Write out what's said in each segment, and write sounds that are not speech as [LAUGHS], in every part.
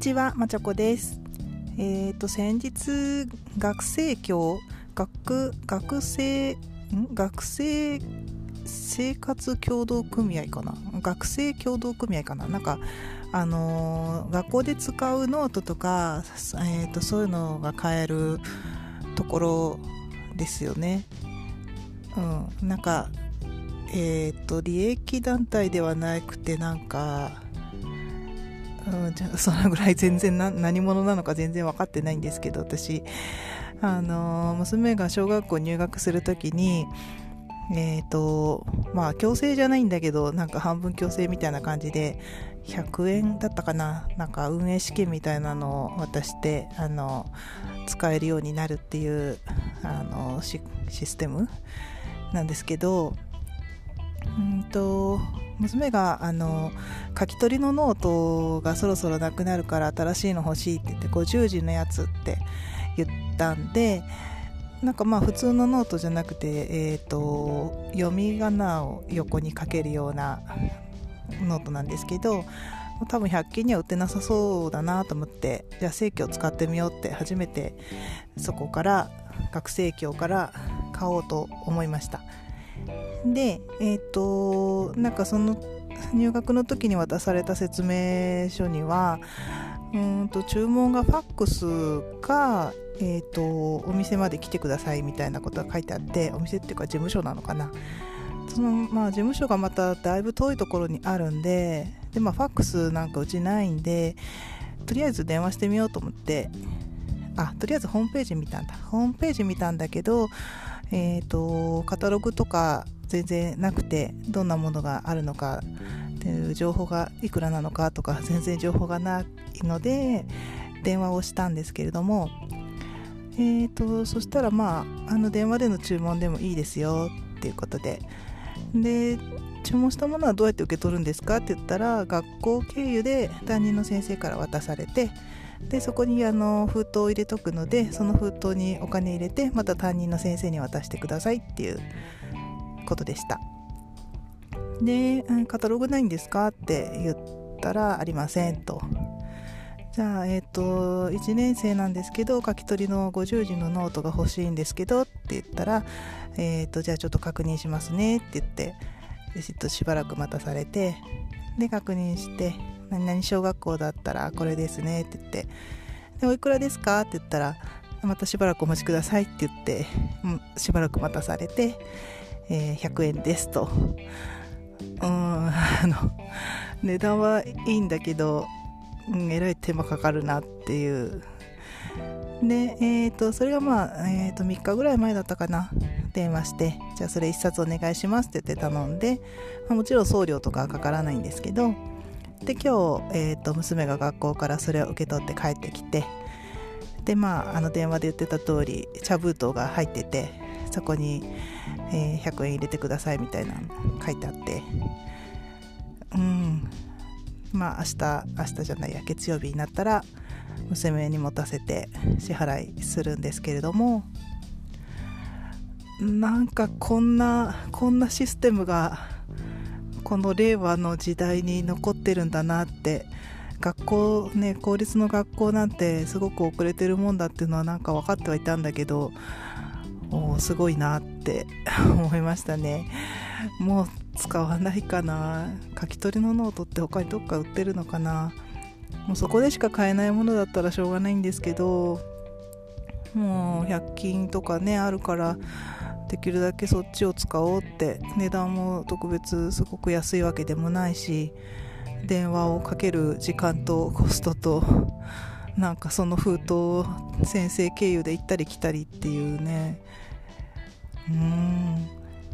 ちは、まちゃこです。えっ、と、先日、学生協、学、学生、学生生活協同組合かな？学生協同組合かな？なんか、あのー学校で使うノートとか、えー、とそういうのが買えるところですよね。うん、なんか、えっ、と、利益団体ではなくて、なんか、うん、じゃそのぐらい全然な何者なのか全然分かってないんですけど私。あの娘が小学校入学するときにえっ、とまあ強制じゃないんだけどなんか半分強制みたいな感じで100円だったかな。なんか運営試験みたいなのを渡してあの使えるようになるっていうあのシシステムなんですけどんと娘があの書き取りのノートがそろそろなくなるから新しいの欲しいって言って50字のやつって言ったんでなんかまあ普通のノートじゃなくて、えー、と読み仮名を横に書けるようなノートなんですけど多分100均には売ってなさそうだなと思ってじゃあ正規を使ってみようって初めてそこから学生協から買おうと思いました。でえっ、となんかその入学の時に渡された説明書にはうんと注文がファックスか、えー、とお店まで来てくださいみたいなことが書いてあってお店っていうか事務所なのかな。そのまあ事務所がまただいぶ遠いところにあるんでで、まあ、ファックスなんかうちないんでとりあえず電話してみようと思ってあとりあえずホームページ見たんだ。ホームページ見たんだけどえっ、とカタログとか全然なくてどんなものがあるのかっていう情報がいくらなのかとか全然情報がないので電話をしたんですけれどもえーとそしたらまああの電話での注文でもいいですよっていうことで。で注文したものはどうやって受け取るんですかって言ったら学校経由で担任の先生から渡されてでそこにあの封筒を入れとくのでその封筒にお金入れてまた担任の先生に渡してくださいっていうことでした。でカタログないんですかって言ったらありませんと。じゃあえっ、と1年生なんですけど書き取りの50字のノートが欲しいんですけどって言ったらえっ、とじゃあちょっと確認しますねって言ってレシートしばらく待たされてで確認して何々小学校だったらこれですねって言ってでおいくらですか？って言ったらまたしばらくお待ちくださいって言ってしばらく待たされて、えー100円ですと。うんあの値段はいいんだけど、うん、えらい手間かかるなっていう。でえっ、とそれがまあ、えー、と3日ぐらい前だったかな。電話してじゃあそれ1冊お願いしますって言って頼んで、まあもちろん送料とかはかからないんですけどで今日、えー、と娘が学校からそれを受け取って帰ってきてでまああの電話で言ってた通り茶封筒が入っててそこに、えー100円入れてくださいみたいなの書いてあってうんまあ明日明日じゃないや月曜日になったら娘に持たせて支払いするんですけれどもなんかこんなこんなシステムがこの令和の時代に残ってるんだなって学校ね公立の学校なんてすごく遅れてるもんだっていうのはなんか分かってはいたんだけどおすごいなって [LAUGHS] 思いましたね。もう使わないかな。書き取りのノートって他にどっか売ってるのかな。もうそこでしか買えないものだったらしょうがないんですけどもう100均とかねあるからできるだけそっちを使おうって値段も特別すごく安いわけでもないし電話をかける時間とコストと [LAUGHS] なんかその封筒を先生経由で行ったり来たりっていうねうーん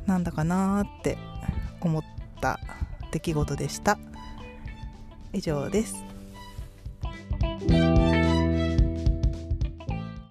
なんだかなーって思った出来事でした。以上です。